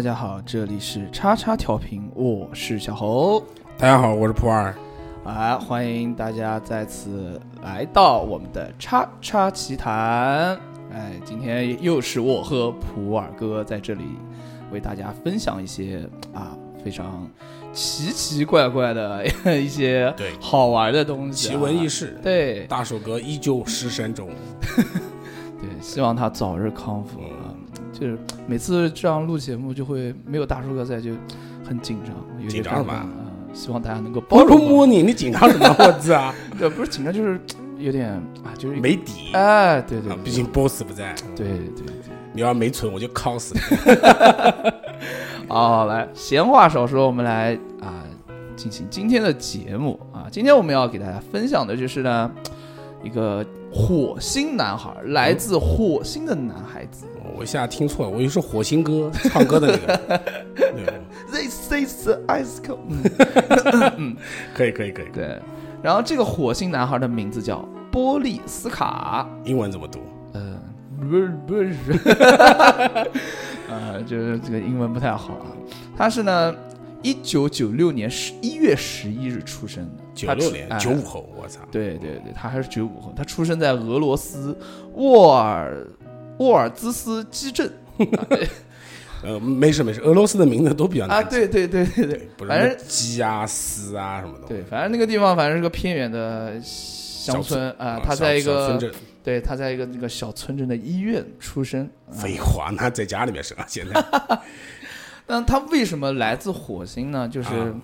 大家好，这里是叉叉调频，我是小猴。大家好，我是普洱。啊，欢迎大家再次来到我们的叉叉奇谈。哎，今天又是我和普洱哥在这里为大家分享一些啊非常奇奇怪怪的 一些对好玩的东西、啊，奇闻异事，对大手哥依旧失声中。对，希望他早日康复啊！就是每次这样录节目，就会没有大叔哥在，就很紧张，有点紧张什么尴尬啊！希望大家能够包容摸你，你紧张什么？我操，对，不是紧张，就是有点啊，就是没底。哎，对对毕竟 boss 不在，对对对。你要没存我就铐死你。好，来，闲话少说，我们来啊进行今天的节目啊。今天我们要给大家分享的就是呢，一个火星男孩，来自火星的男孩子。我一下听错了，我以为是火星哥唱歌的那个。对，This is the ice cold。嗯，可以可以可以。对。然后这个火星男孩的名字叫波利斯卡。英文怎么读？呃，不是不是，呃，就是这个英文不太好啊。他是呢，一九九六年十一月十一日出生的，九六年九五后，我操！对对对，他还是九五后，他出生在俄罗斯沃尔沃尔兹斯基镇啊 呃，没事没事，俄罗斯的名字都比较啊，难记。对对对对对，不是反正鸡啊、丝啊什么的。对，反正那个地方反正是个偏远的乡村啊，啊，他小在一个。对他在一个那个小村镇的医院出生。啊废话，那在家里面生啊，现在 那他为什么来自火星呢？就是，啊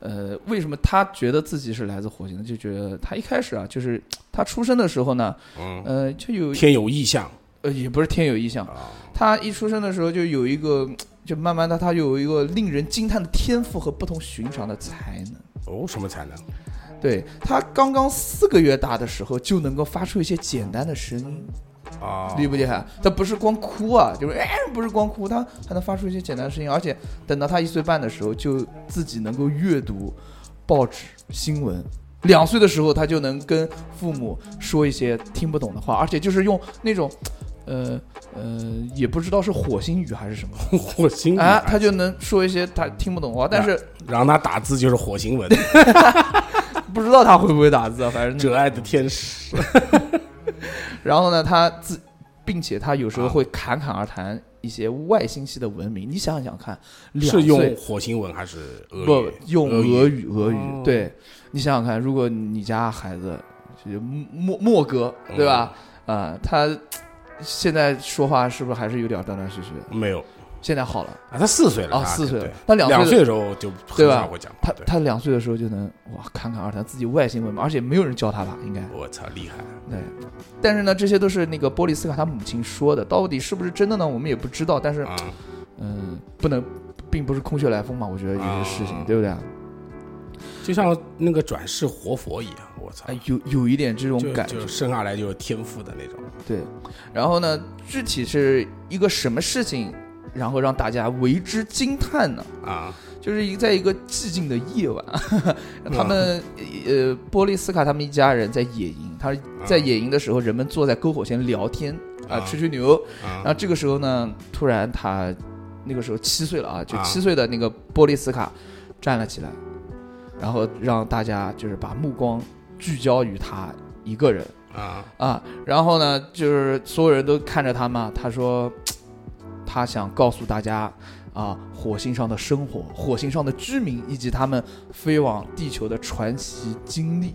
呃，为什么他觉得自己是来自火星的？就觉得他一开始啊，就是他出生的时候呢，嗯，呃，就有天有异象呃，也不是天有异象，啊。他一出生的时候就有一个，就慢慢的他有一个令人惊叹的天赋和不同寻常的才能。哦，什么才能？对他刚刚四个月大的时候就能够发出一些简单的声音，啊，厉不厉害？他不是光哭啊，就是哎，不是光哭，他还能发出一些简单的声音，而且等到他一岁半的时候，就自己能够阅读报纸新闻。两岁的时候，他就能跟父母说一些听不懂的话，而且就是用那种，呃呃，也不知道是火星语还是什么，火星啊，他就能说一些他听不懂的话，但是让他打字就是火星文，不知道他会不会打字啊，反正折 爱的天使。然后呢，他自，并且他有时候会侃侃而谈一些外星系的文明。你想想看，两是用岁火星文还是俄不？用俄俄语，俄语哦对。你想想看，如果你家孩子就是莫莫哥，对吧？嗯啊、他现在说话是不是还是有点断断续续的？没有现在好了，啊，他四岁了啊他四岁了他两岁的两岁的时候就对吧很少会讲话。他他两岁的时候就能哇侃侃而谈自己外星文明，而且没有人教他吧？应该我操，厉害！对。但是呢，这些都是那个波利斯卡他母亲说的，到底是不是真的呢？我们也不知道。但是啊，嗯，不能，并不是空穴来风嘛。我觉得有些事情，啊对不对？就像那个转世活佛一样，我操哎，，有有一点这种感觉就，生下来就有天赋的那种。对。然后呢，具体是一个什么事情，然后让大家为之惊叹呢？啊，就是一在一个寂静的夜晚，他们呃波利斯卡他们一家人在野营，他在野营的时候，人们坐在篝火前聊天啊，啊吹吹牛。然啊后这个时候呢，突然他那个时候七岁了啊，就啊。七岁的那个波利斯卡站了起来，然后让大家就是把目光聚焦于他一个人。啊。啊，然后呢，就是所有人都看着他嘛，他说他想告诉大家啊，火星上的生活、火星上的居民以及他们飞往地球的传奇经历。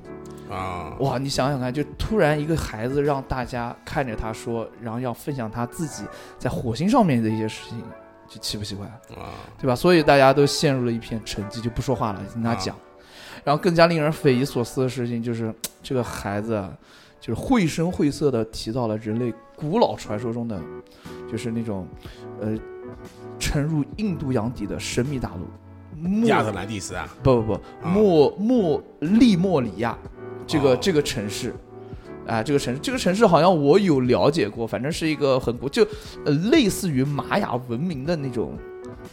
啊！哇，你想想看，就突然一个孩子让大家看着他说，然后要分享他自己在火星上面的一些事情，就奇不奇怪？啊对吧？所以大家都陷入了一片沉寂，就不说话了，听他讲。然后更加令人匪夷所思的事情就是，这个孩子啊就是绘声绘色的提到了人类古老传说中的，就是那种呃沉入印度洋底的神秘大陆。莫亚特兰蒂斯啊，不不不，莫莫利莫里亚这个、哦这个城市，啊，这个城市这个城市好像我有了解过，反正是一个很古，就呃类似于玛雅文明的那种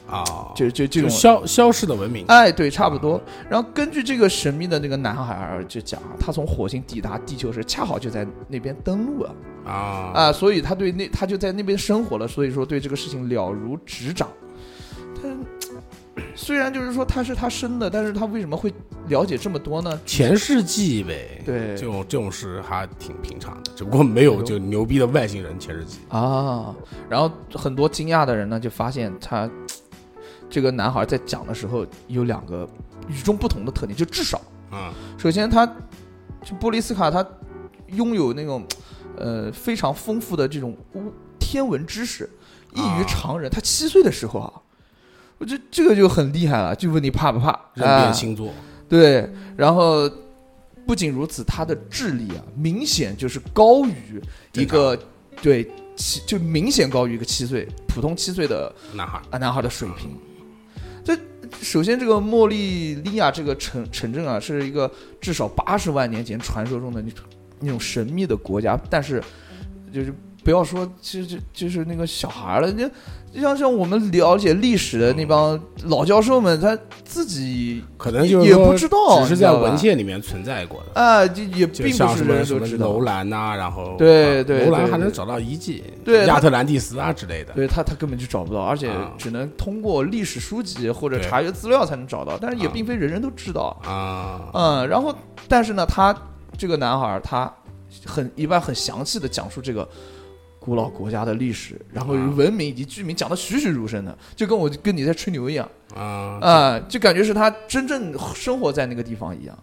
啊，就就这种消消失的文明，哎，对，差不多。然后根据这个神秘的那个男孩儿就讲，他从火星抵达地球时，恰好就在那边登陆了啊啊，所以他对那他就在那边生活了，所以说对这个事情了如指掌。他虽然就是说他是他生的，但是他为什么会了解这么多呢？前世记忆呗，对这种这种事还挺平常的，只不过没有就牛逼的外星人前世记忆啊，然后很多惊讶的人呢，就发现他这个男孩在讲的时候有两个与众不同的特点，就至少。啊首先，他就波利斯卡，他拥有那种呃非常丰富的这种巫天文知识，异于常人。他七岁的时候啊，我觉得这个就很厉害了。就问你怕不怕？人变星座对，然后不仅如此，他的智力啊，明显就是高于一个对七，就明显高于一个七岁普通七岁的男孩啊男孩的水平。这首先，这个莫利利亚这个城城镇啊，是一个至少八十万年前传说中的那种那种神秘的国家，但是就是不要说，其实就就是那个小孩儿了，就就像像我们了解历史的那帮老教授们，他自己可能就是也不知道只是在文献里面存在过的。啊，就也并不是人人都知道楼。兰呐、然后啊对对楼兰还能找到遗迹，对亚特兰蒂斯啊之类的。对他，他根本就找不到，而且啊只能通过历史书籍或者查阅资料才能找到，但是也啊并非人人都知道。啊，嗯，然后但是呢，他这个男孩儿他很一般很详细的讲述这个古老国家的历史，然后啊文明以及居民讲的栩栩如生的，就跟我跟你在吹牛一样啊啊、就感觉是他真正生活在那个地方一样。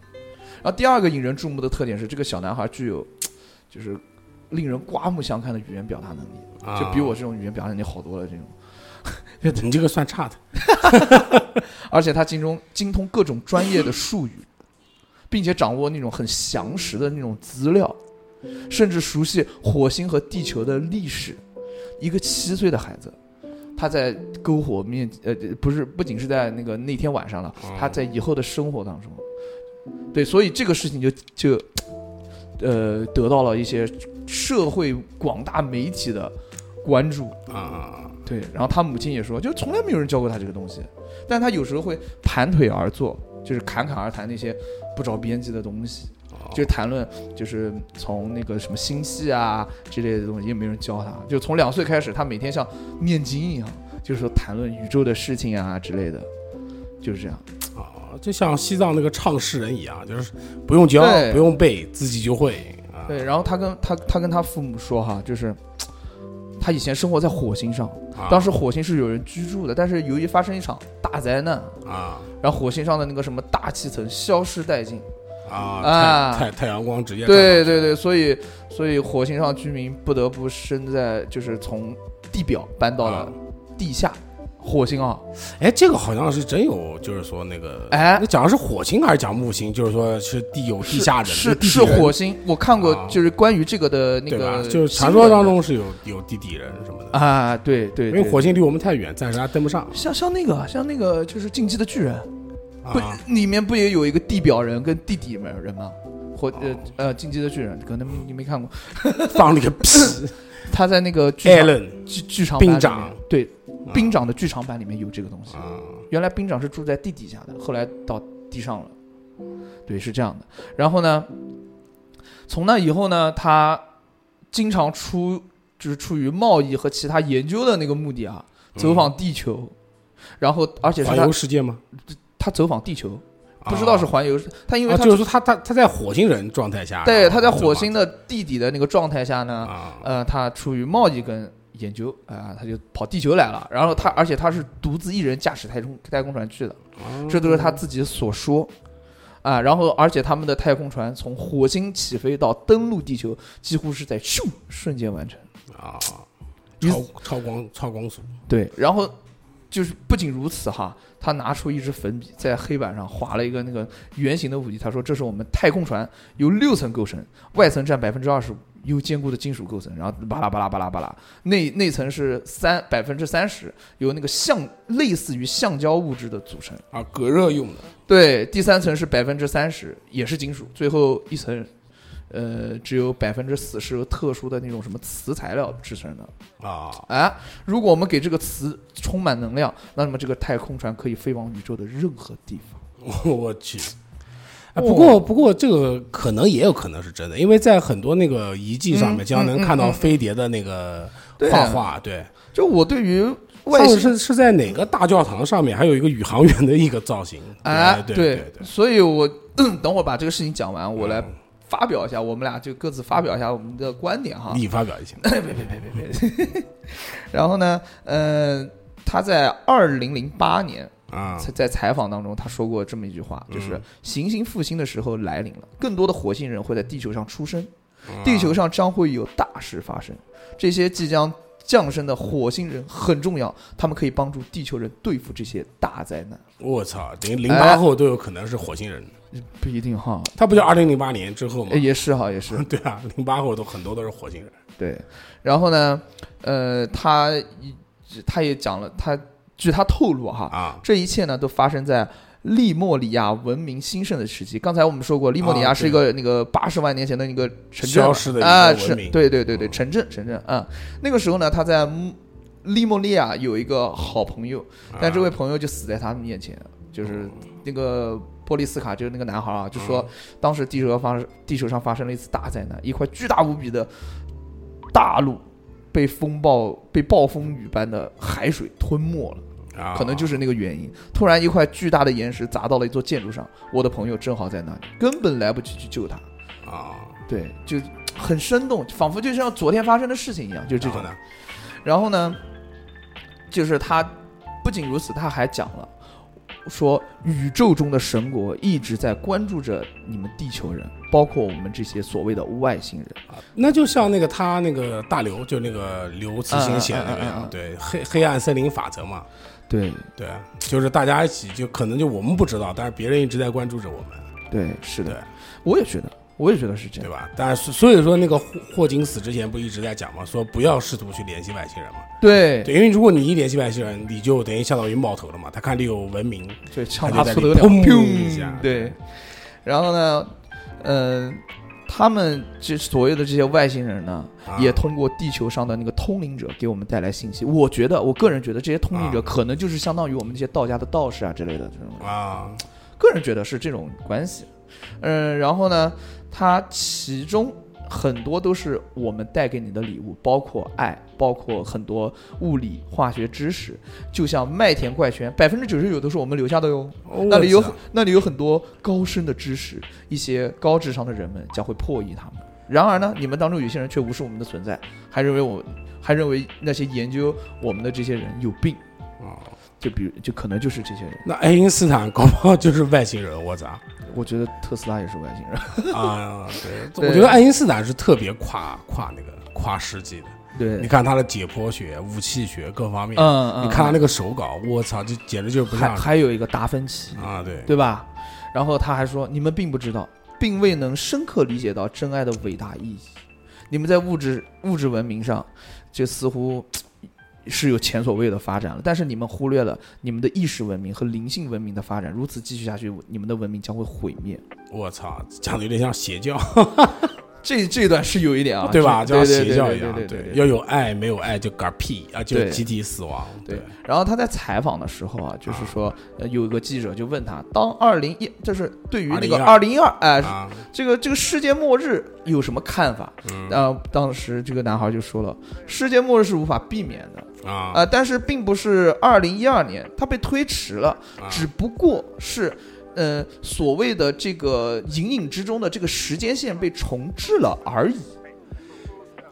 然后第二个引人注目的特点是，这个小男孩具有 就是令人刮目相看的语言表达能力，啊就比我这种语言表达能力好多了。这种。你这个算差的 而且他精通精通各种专业的术语，并且掌握那种很详实的那种资料，甚至熟悉火星和地球的历史。一个七岁的孩子，他在篝火面呃不是不仅是在那个那天晚上了，他在以后的生活当中，对，所以这个事情就就呃得到了一些社会广大媒体的关注。啊对，然后他母亲也说，就从来没有人教过他这个东西，但他有时候会盘腿而坐，就是侃侃而谈那些不着边际的东西，哦就谈论就是从那个什么星系啊之类的东西，也没人教他，就从两岁开始，他每天像念经一样，就是说谈论宇宙的事情啊之类的，就是这样。啊，就像西藏那个唱诗人一样，就是不用教不用背，自己就会啊。对，然后他跟他他跟他父母说哈，就是他以前生活在火星上，啊当时火星是有人居住的，但是由于发生一场大灾难，啊然后火星上的那个什么大气层消失殆尽。啊啊太太太阳光直接对对对，所以所以火星上居民不得不生在就是从地表搬到了啊地下。火星啊，哎，这个好像是真有，就是说那个，哎那讲的是火星还是讲木星？就是说是地有地下人，是是火星，我看过啊就是关于这个的那个？就是传说当中是有有地底人什么的，啊，对对，因为火星离我们太远，暂时还登不上。像像那个像那个就是《进击的巨人》不啊，里面不也有一个地表人跟地底人吗？或呃哦呃，《进击的巨人》可能你没看过，放你个屁他在那个剧场！Allen 剧剧场版里面兵长对兵长的剧场版里面有这个东西。啊原来兵长是住在地底下的，后来到地上了。对，是这样的。然后呢，从那以后呢，他经常出就是出于贸易和其他研究的那个目的啊，走访地球。然后，而且是环游世界吗？他走访地球，不知道是环游，他因为就是说他他他在火星人状态下，对他在火星的地底的那个状态下呢，啊呃，他出于贸易跟研究啊、他就跑地球来了。然后他，而且他是独自一人驾驶太空太空船去的。啊这都是他自己所说。啊，然后而且他们的太空船从火星起飞到登陆地球，几乎是在咻瞬间完成。啊，超超光超光速对，然后就是不仅如此哈，他拿出一支粉笔，在黑板上划了一个那个圆形的物体他说这是我们太空船由六层构成，外层占百分之二十五，由坚固的金属构成，然后巴拉巴拉巴拉巴拉，内内层是三百分之三十由那个橡类似于橡胶物质的组成。啊，隔热用的对，第三层是百分之三十，也是金属，最后一层，呃，只有百分之四是由特殊的那种什么磁材料制成的。啊，哎，如果我们给这个磁充满能量，那么这个太空船可以飞往宇宙的任何地方。我去。啊，不过不过这个可能也有可能是真的，因为在很多那个遗迹上面，嗯经常能看到飞碟的那个对画画。对，就我对于外星是是在哪个大教堂上面，还有一个宇航员的一个造型。哎，对对对，所以我等会儿把这个事情讲完，我来嗯发表一下，我们俩就各自发表一下我们的观点哈。你发表一下。别别别别别！然后呢，呃，他在二零零八年啊在在采访当中，他说过这么一句话，就是嗯行星复兴的时候来临了，更多的火星人会在地球上出生，啊地球上将会有大事发生。这些即将降生的火星人很重要，他们可以帮助地球人对付这些大灾难。我操，等于零哎八后都有可能是火星人。不一定哈，他不就二零零八年之后吗哎？也是哈，也是 对啊，零八后都很多都是火星人。对。然后呢，呃，他一他也讲了，他据他透露哈，啊，这一切呢都发生在利莫里亚文明兴盛的时期。刚才我们说过，利莫里亚啊是一个那个八十万年前的那个城镇啊，文是对对对对，嗯城镇城镇啊。那个时候呢，他在利莫里亚有一个好朋友，但这位朋友就死在他们面前，就是那个波利斯卡，就是那个男孩啊，就说当时地球上发生地球上发生了一次大灾难，一块巨大无比的大陆被风暴被暴风雨般的海水吞没了。啊，可能就是那个原因。突然，一块巨大的岩石砸到了一座建筑上，我的朋友正好在那里，根本来不及去救他。啊，对，就很生动，仿佛就像昨天发生的事情一样，就这种？然后呢，就是他不仅如此，他还讲了。说宇宙中的神国一直在关注着你们地球人，包括我们这些所谓的外星人。那就像那个他那个大刘，就那个刘慈欣写的那个样嗯嗯嗯嗯嗯，对黑黑暗森林法则嘛，对。对，就是大家一起，就可能就我们不知道，但是别人一直在关注着我们，对，是的，我也觉得，我也觉得是这样。对吧？但是所以说那个霍霍金死之前不一直在讲嘛，说不要试图去联系外星人嘛，对，对，因为如果你一联系外星人，你就等于相当于冒头了嘛，他看你有文明，就在他不得了，里砰砰一下对，然后呢，嗯、他们这所谓的这些外星人呢，啊也通过地球上的那个通灵者给我们带来信息。我觉得，我个人觉得这些通灵者啊可能就是相当于我们这些道家的道士啊之类的这种，啊，个人觉得是这种关系。嗯，然后呢，它其中很多都是我们带给你的礼物，包括爱，包括很多物理、化学知识，就像麦田怪圈，百分之九十九都是我们留下的哟。那里有那里有很多高深的知识，一些高智商的人们将会破译他们。然而呢，你们当中有些人却无视我们的存在，还认为我，还认为那些研究我们的这些人有病。啊就比如，就可能就是这些人。那爱因斯坦搞不好就是外星人，我操我觉得特斯拉也是外星人。啊！对，我觉得爱因斯坦是特别跨跨那个跨世纪的。对你看他的解剖学、武器学各方面，嗯嗯，你看他那个手稿，我操，这简直就是不还像还有一个达芬奇，啊！对，对吧？然后他还说，你们并不知道，并未能深刻理解到真爱的伟大意义。你们在物质物质文明上，就似乎是有前所未有的发展了，但是你们忽略了你们的意识文明和灵性文明的发展。如此继续下去，你们的文明将会毁灭。我操，讲的有点像邪教，这这段是有一点啊，对吧？就像邪教一样，对要有爱，没有爱就嗝屁啊，就集体死亡。对，然后他在采访的时候啊，就是说，呃，有一个记者就问他，当二零一，就是对于那个二零一二，哎，啊，这个这个世界末日有什么看法？嗯呃，当时这个男孩就说了，世界末日是无法避免的啊、啊但是并不是二零一二年，它被推迟了，啊只不过是。呃，所谓的这个隐隐之中的这个时间线被重置了而已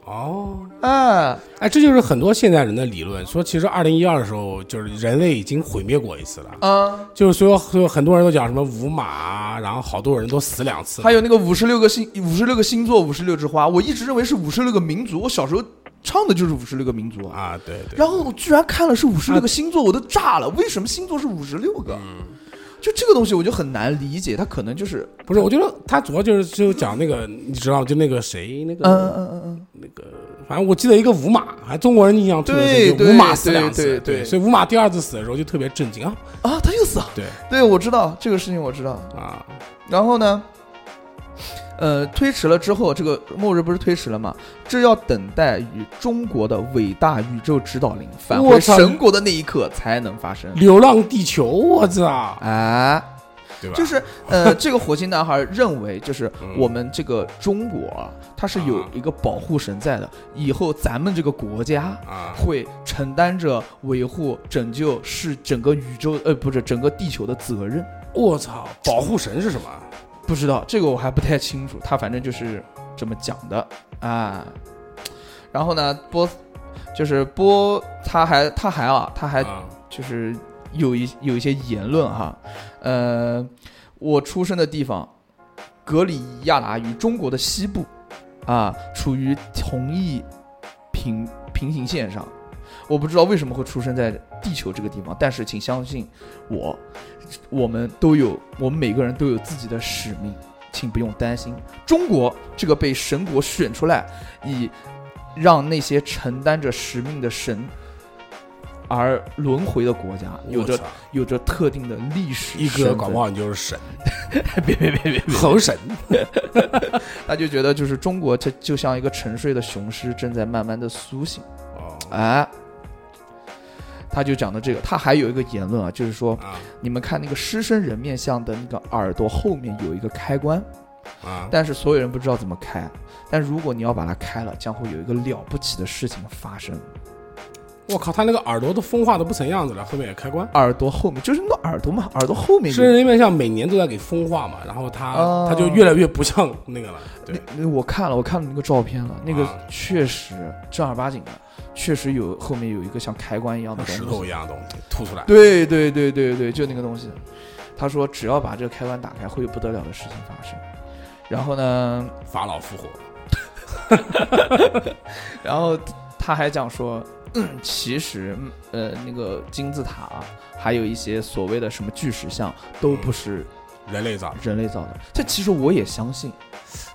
哦，啊！哎，这就是很多现代人的理论，说其实二零一二的时候，就是人类已经毁灭过一次了。啊，就是所有所有很多人都讲什么五马啊，然后好多人都死两次。还有那个五十六个星，五十六个星座，五十六枝花，我一直认为是五十六个民族，我小时候唱的就是五十六个民族啊。啊，对对，然后我居然看了是五十六个星座，我都炸了。为什么星座是五十六个？就这个东西我就很难理解，他可能就是不是，我觉得他主要就是就讲那个，你知道，就那个谁，那个、嗯嗯嗯嗯，那个，反正我记得一个五马，还中国人印象特别深，就五马死两次，对对对所以五马第二次死的时候就特别震惊啊，啊，他又死了。对对，我知道这个事情，我知道。啊，然后呢，呃，推迟了之后，这个末日不是推迟了吗？这要等待与中国的伟大宇宙指导灵返回神国的那一刻才能发生。流浪地球，我操，哎，对吧？就是呃，这个火星男孩认为，就是嗯我们这个中国啊，它是有一个保护神在的，以后咱们这个国家啊，会承担着维护、拯救是整个宇宙呃，不是整个地球的责任。我操，保护神是什么？不知道这个我还不太清楚，他反正就是这么讲的啊。然后呢，波就是波，他还他还啊，他还啊就是有一有一些言论哈，呃，我出生的地方格里亚达与中国的西部啊，处于同一平平行线上。我不知道为什么会出生在地球这个地方，但是请相信我，我们都有，我们每个人都有自己的使命，请不用担心。中国这个被神国选出来，以让那些承担着使命的神而轮回的国家，有着有着特定的历史一身份。哥搞不好你就是神，别别别别别，猴神，他就觉得就是中国这就像一个沉睡的雄狮，正在慢慢的苏醒。哦。哎，他就讲的这个，他还有一个言论啊，就是说，啊你们看那个狮身人面像的那个耳朵后面有一个开关，啊，但是所有人不知道怎么开。但如果你要把它开了，将会有一个了不起的事情发生。我靠，他那个耳朵都风化的不成样子了，后面也开关。耳朵后面就是那个耳朵嘛，耳朵后面狮有人人面像每年都在给风化嘛，然后他哦他就越来越不像那个了。对，那我看了，我看了那个照片了，那个啊确实正儿八经的，确实有后面有一个像开关一样的东西。石头一样的东西凸出来。对对对对对，就那个东西。他说只要把这个开关打开，会有不得了的事情发生。然后呢，法老复活，然后他还讲说，嗯 其实呃那个金字塔啊，还有一些所谓的什么巨石像，都不是人类造的人类造的。这其实我也相信。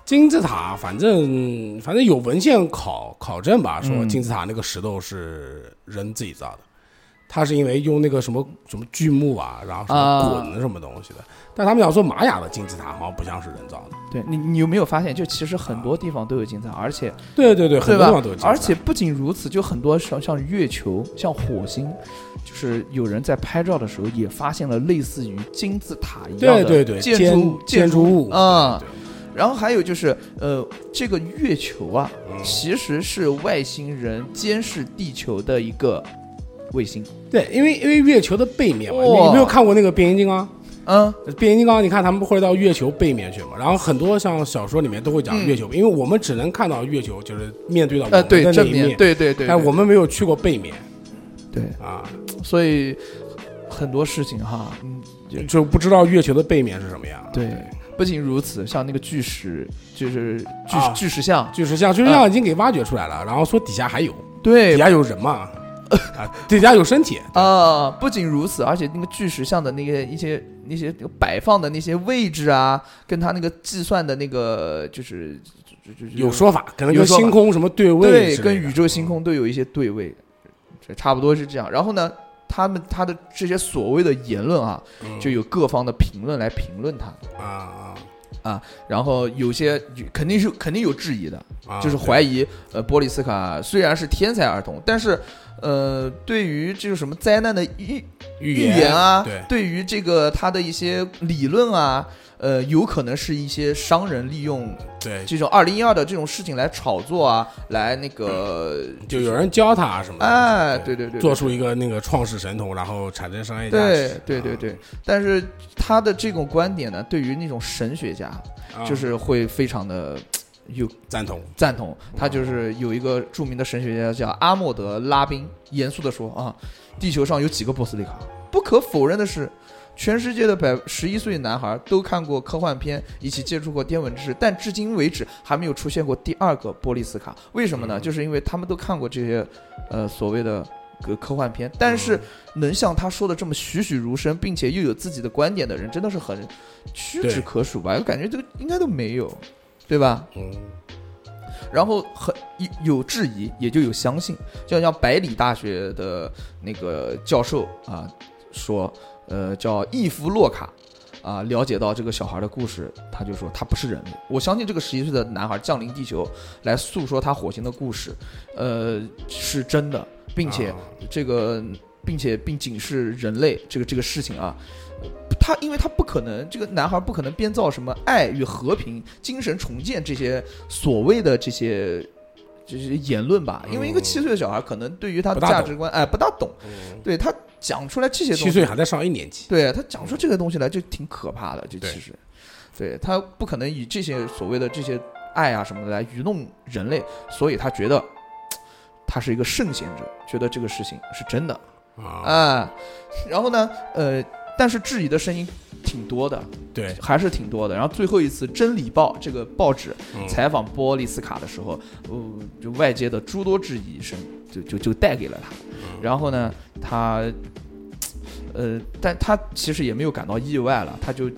金字塔，反正反正有文献考考证吧，说嗯金字塔那个石头是人自己造的。他是因为用那个什么什么锯木啊，然后什么啊滚什么东西的，但他们讲说玛雅的金字塔好像不像是人造的。对你，你有没有发现，就其实很多地方都有金字塔，而且对对对，很多地方都有金字？塔。而且不仅如此，就很多像像月球、像火星，就是有人在拍照的时候也发现了类似于金字塔一样的对对对，建建筑建筑物啊。然后还有就是，呃，这个月球啊，嗯其实是外星人监视地球的一个卫星。对，因为因为月球的背面嘛，你有没有看过那个变形金刚？嗯，变形金刚，你看他们会到月球背面去嘛？然后很多像小说里面都会讲嗯。月球，因为我们只能看到月球，就是面对到我呃，们的那一面，对对对，但对。我们没有去过背面。对，啊，所以很多事情哈，嗯，就就不知道月球的背面是什么样。对。不仅如此，像那个巨石，就是巨、啊。巨石像，巨石像巨石像已经给挖掘出来了，然后说底下还有，对。底下有人嘛，啊，底下有身体，啊，不仅如此，而且那个巨石像的那些一些那些摆放的那些位置啊，跟他那个计算的那个就是有说法，可能跟星空什么对位对，跟宇宙星空都有一些对位，这差不多是这样。然后呢，他们他的这些所谓的言论啊，嗯。就有各方的评论来评论他，啊然后有些肯定是肯定有质疑的，啊，就是怀疑呃波利斯卡虽然是天才儿童，但是呃对于这个什么灾难的预预预言啊，对，于这个他的一些理论啊，呃，有可能是一些商人利用对，这种二零一二的这种事情来炒作啊，来那个就有人教他啊什么的，哎，对对对，做出一个那个创世神童，然后产生商业价对值，对对对，但是他的这种观点呢，对于那种神学家，啊，就是会非常的有赞同，赞同。他就是有一个著名的神学家叫阿莫德拉宾，严肃的说啊，地球上有几个波斯利卡？不可否认的是。全世界的百十一岁男孩都看过科幻片，一起接触过天文知识，但至今为止还没有出现过第二个波利斯卡。为什么呢？嗯就是因为他们都看过这些，呃，所谓的科科幻片，但是能像他说的这么栩栩如生，并且又有自己的观点的人，真的是很屈指可数吧？我感觉这个应该都没有，对吧？嗯然后很有有质疑，也就有相信，就像百里大学的那个教授啊说，呃，叫伊夫洛卡啊了解到这个小孩的故事，他就说他不是人类。我相信这个十一岁的男孩降临地球来诉说他火星的故事，呃，是真的，并且啊这个，并且并警示人类这个这个事情啊。他因为他不可能，这个男孩不可能编造什么爱与和平、精神重建这些所谓的这些这些言论吧。因为一个嗯七岁的小孩，可能对于他的价值观，哎，不大懂。嗯对他讲出来这些东西，七岁还在上一年级，对他讲出这个东西来就挺可怕的，就其实，对他不可能以这些所谓的这些爱啊什么的来愚弄人类，所以他觉得他是一个圣贤者，觉得这个事情是真的。啊，啊。然后呢，呃，但是质疑的声音挺多的，对，还是挺多的。然后最后一次《真理报》这个报纸嗯采访波利斯卡的时候，呃，就外界的诸多质疑声就就就带给了他。然后呢，他，呃，但他其实也没有感到意外了，他就，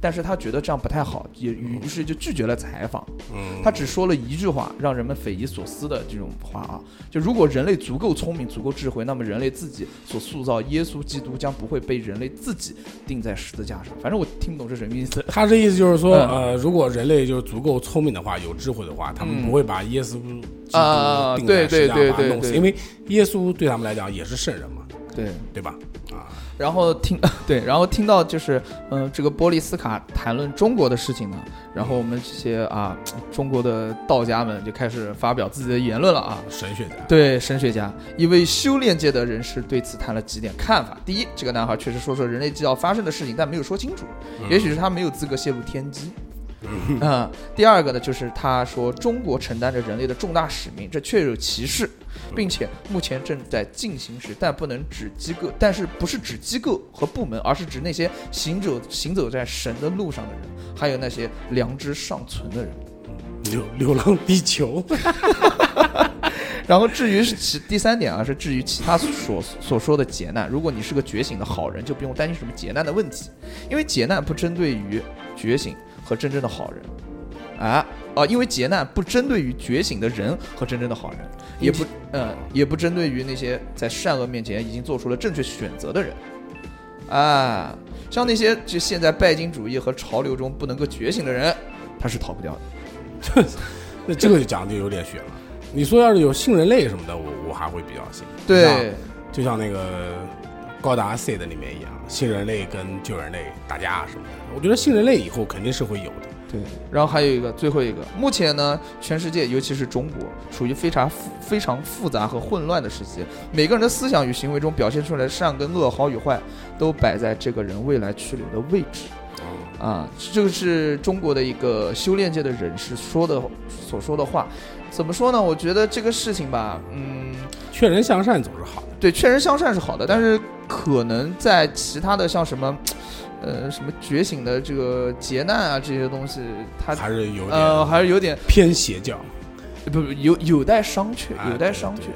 但是他觉得这样不太好，也于是就拒绝了采访。嗯，他只说了一句话，让人们匪夷所思的这种话啊，就如果人类足够聪明、足够智慧，那么人类自己所塑造耶稣基督将不会被人类自己钉在十字架上。反正我听不懂是什么意思。他这意思就是说，嗯。呃，如果人类就是足够聪明的话，有智慧的话，他们嗯。不会把耶稣基督啊钉在对十字架对对对对把他弄死，因为耶稣对他们来讲也是圣人嘛，对，对吧？啊，然后听 对，然后听到就是嗯、这个波利斯卡谈论中国的事情呢，然后我们这些啊中国的道家们就开始发表自己的言论了啊。神学家，对神学家，一位修炼界的人士对此谈了几点看法。第一，这个男孩确实说说人类既要发生的事情，但没有说清楚，也许是他没有资格泄露天机。啊、第二个呢，就是他说中国承担着人类的重大使命，这确有其事，并且目前正在进行时，但不能指机构，但是不是指机构和部门，而是指那些行走行走在神的路上的人，还有那些良知尚存的人。流流浪地球，然后至于是其第三点啊，是至于其他所所说的劫难，如果你是个觉醒的好人，就不用担心什么劫难的问题，因为劫难不针对于觉醒和真正的好人，啊啊，因为劫难不针对于觉醒的人和真正的好人，也不呃也不针对于那些在善恶面前已经做出了正确选择的人，啊，像那些就现在拜金主义和潮流中不能够觉醒的人，他是逃不掉的。那这个就讲就有点悬了。你说要是有性人类什么的，我我还会比较信。对，就像那个高达 C 的里面一样，新人类跟旧人类打架什么的，我觉得新人类以后肯定是会有的。对，然后还有一个，最后一个，目前呢，全世界尤其是中国，处于非常复非常复杂和混乱的时期。每个人的思想与行为中表现出来的善跟恶、好与坏，都摆在这个人未来去留的位置。啊，这个是中国的一个修炼界的人士说的所说的话。怎么说呢？我觉得这个事情吧，嗯，劝人向善总是好的。对，劝人向善是好的，但是可能在其他的像什么，呃，什么觉醒的这个劫难啊这些东西，它还是有呃还是有点偏邪教，不不有有待商榷，哎有待商对榷。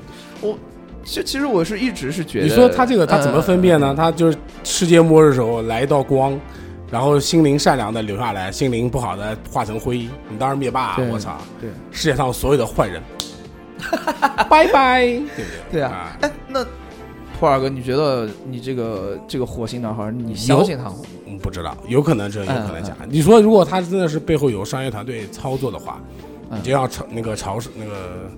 我其其实我是一直是觉得，你说他这个他怎么分辨呢？呃？他就是世界末日的时候来一道光，然后心灵善良的留下来，心灵不好的化成灰，你当然灭霸，对我操！对世界上所有的坏人，拜拜，对不对？对啊，哎，那普尔哥，你觉得你这个这个火星男孩，你相信他吗？嗯，不知道，有可能这有可能假嗯。你说如果他真的是背后有商业团队操作的话，嗯你就要炒那个炒那个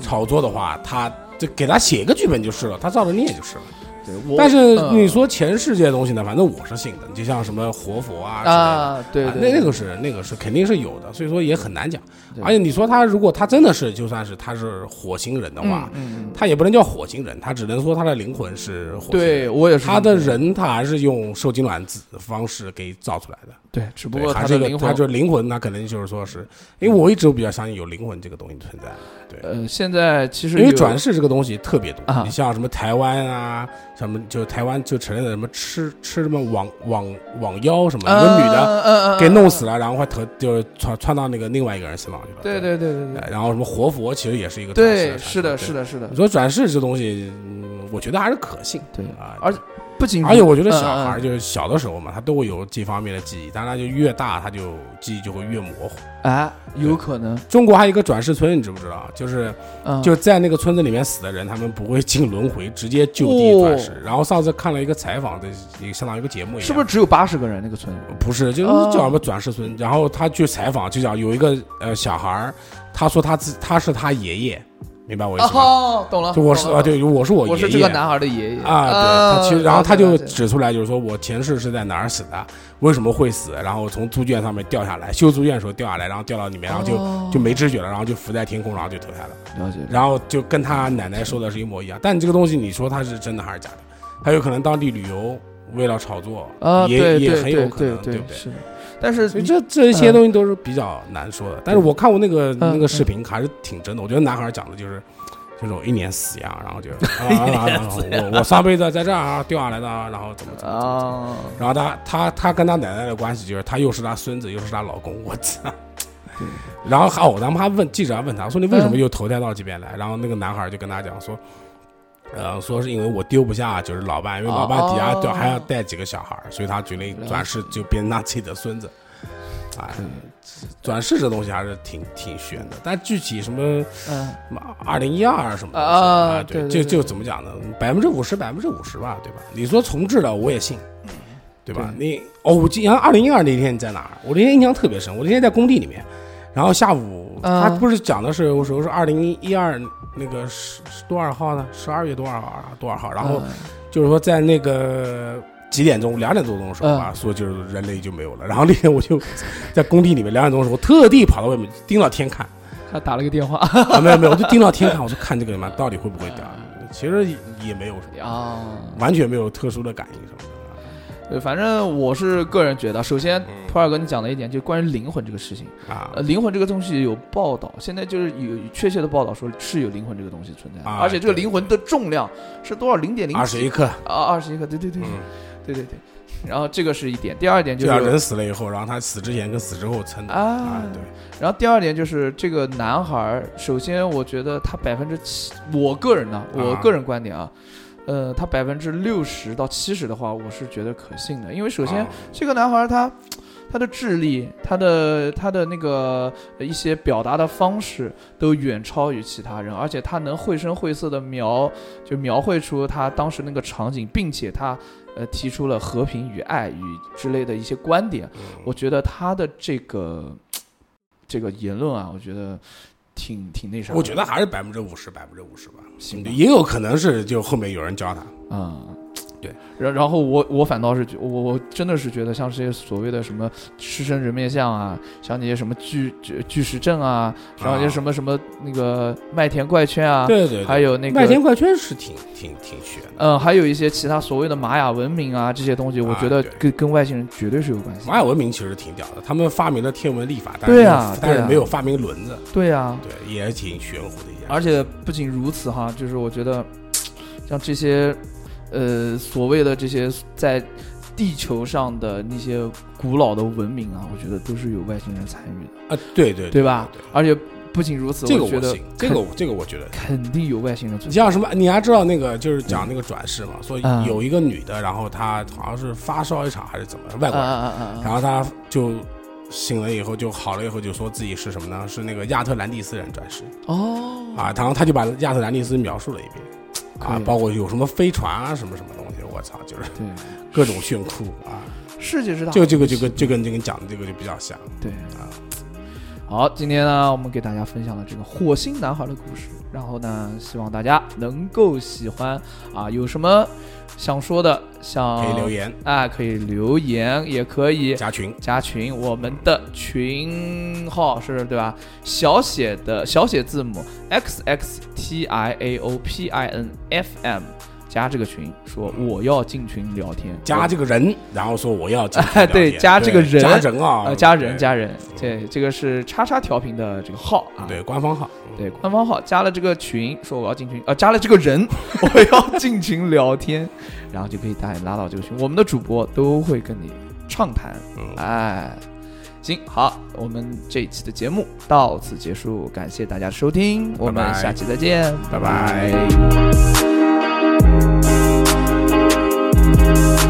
炒作的话，他就给他写一个剧本就是了，他照着念就是了。对，我但是嗯你说前世这些东西呢，反正我是信的，就像什么活佛啊。啊，对那那个是那个是肯定是有的，所以说也很难讲。而且你说他如果他真的是就算是他是火星人的话，嗯嗯，他也不能叫火星人，他只能说他的灵魂是火星人。对我也是他的人他还是用受精卵子的方式给造出来的。对，只不对过他这个他就是灵魂，他可能就是说是，因为我一直都比较相信有灵魂这个东西存在。对，呃，现在其实因为转世这个东西特别多，啊你像什么台湾啊，什么就台湾就承认的什么吃吃什么网网网妖什么，一个女的给弄死了，然后还特就是窜窜到那个另外一个人身上去了。对对对对对哎然后什么活佛其实也是一个对，转世是的，是的，是的你，说转世这东西，嗯，我觉得还是可信。对啊，而且不仅而且我觉得小孩就是小的时候嘛，他都会有这方面的记忆，但他就越大，他就记忆就会越模糊。啊，有可能，中国还有一个转世村，你知不知道？就是嗯，就在那个村子里面死的人，他们不会进轮回，直接就地转世哦。然后上次看了一个采访的，一个相当于一个节目一样，是不是只有八十个人那个村？不是，就叫什么转世村。然后他去采访，就讲有一个呃小孩儿，他说他自他是他爷爷，明白我意思吗？哦，懂了，就我是啊，，对，我是我爷爷。我是这个男孩的爷爷啊，对，他其实，然后他就指出来，就是说我前世是在哪儿死的，为什么会死，然后从猪圈上面掉下来，修猪圈的时候掉下来，然后掉到里面，然后就哦就没知觉了，然后就浮在天空，然后就投胎了，了解，然后就跟他奶奶说的是一模一样。但你这个东西，你说它是真的还是假的？他有可能当地旅游为了炒作，啊，也也很有可能，对不对？是的，但是这这些东西都是比较难说的。但是我看过那个嗯那个视频，还是挺真的。我觉得男孩讲的就是这种一年死样，然后就 我我上辈子在这儿啊掉下来的啊，然后怎么怎么怎么。啊，然后他他他跟他奶奶的关系就是他又是他孙子又是他老公，我操！然后还哦，他们还问记者还问他说你为什么又投胎到这边来？然后那个男孩就跟他讲说，呃，说是因为我丢不下就是老伴，因为老伴底下哦掉还要带几个小孩儿，所以他决定转世就变成他自己的孙子。哎，转世这东西还是挺挺悬的，但具体什么二零一二什么的啊对，就就怎么讲呢？百分之五十，百分之五十吧，对吧？你说重置了，我也信，对吧？你哦，我记得二零一二那天你在哪儿？我那天印象特别深，我那天在工地里面，然后下午啊他不是讲的是我说是二零一二那个十十多少号呢？十二月多少号啊？多少号？然后嗯就是说在那个。几点钟？两点多钟的时候吧，说就是人类就没有了。然后那天我就在工地里面，两点钟的时候特地跑到外面盯到天看，他打了个电话啊，没有没有，我就盯到天看，我说看这个人嘛，到底会不会掉？其实也也没有什么，啊，完全没有特殊的感应。对，反正我是个人觉得，首先嗯。普尔哥你讲了一点，就关于灵魂这个事情，啊。呃，灵魂这个东西有报道，现在就是有确切的报道说是有灵魂这个东西存在，啊而且这个灵魂的重量是多少？零点零二十一克，啊，二十一克，对对对嗯，对对对。然后这个是一点，第二点就就是要人死了以后，然后他死之前跟死之后称的啊啊，对，然后第二点就是这个男孩儿，首先我觉得他百分之七，我个人呢，我个人观点啊，呃，他百分之六十到七十的话，我是觉得可信的，因为首先、啊这个男孩儿他他的智力，他的他的那个呃一些表达的方式都远超于其他人，而且他能绘声绘色的描就描绘出他当时那个场景，并且他呃提出了和平与爱与之类的一些观点。嗯我觉得他的这个 这个言论啊，我觉得挺挺那啥。我觉得还是百分之五十，百分之五十吧，行也有可能是就后面有人教他，啊、对。然然后我我反倒是觉我我真的是觉得像这些所谓的什么狮身人面像啊，像那些什么巨巨巨石阵啊，然后那些什么什么那个麦田怪圈啊，对对，对还有那个麦田怪圈是挺挺挺玄的，嗯，还有一些其他所谓的玛雅文明啊这些东西，我啊觉得对跟跟外星人绝对是有关系。玛雅文明其实挺屌的，他们发明了天文历法，但是对啊但是没有发明轮子，对呀、对，也挺玄乎的。而且不仅如此哈，就是我觉得，像这些，呃，所谓的这些在地球上的那些古老的文明啊，我觉得都是有外星人参与的，啊，对对对吧？而且不仅如此，这个觉得我信，这个我这个我觉得。肯定有外星人存在。你像什么？你还知道那个就是讲那个转世嘛？说嗯有一个女的，然后她好像是发烧一场还是怎么，外啊国人！然后她就醒了以后就好了以后就说自己是什么呢？是那个亚特兰蒂斯人转世哦，啊，然后她就把亚特兰蒂斯描述了一遍啊，包括有什么飞船啊什么什么东西，我操，就是，各种炫酷啊，世界之大，就这个这个就跟这个讲的这个就比较像。对。啊。好，今天呢，我们给大家分享了这个火星男孩的故事，然后呢，希望大家能够喜欢。啊，有什么想说的，想可以留言。啊，可以留言，也可以加群，加群，我们的群号是对吧？小写的小写字母 x x t i a o p i n f m，加这个群，说我要进群聊天，加这个人，然后说我要进群哎 对加这个人加人啊，呃加人加人，对，这个是叉叉调频的这个号啊，对官方号，对，官方号加了这个群，说我要进群，呃，加了这个人，我要进群聊天，然后就可以大家拉到这个群，我们的主播都会跟你畅谈，嗯，哎，行，好，我们这一期的节目到此结束，感谢大家的收听，我们下期再见，拜。拜拜 you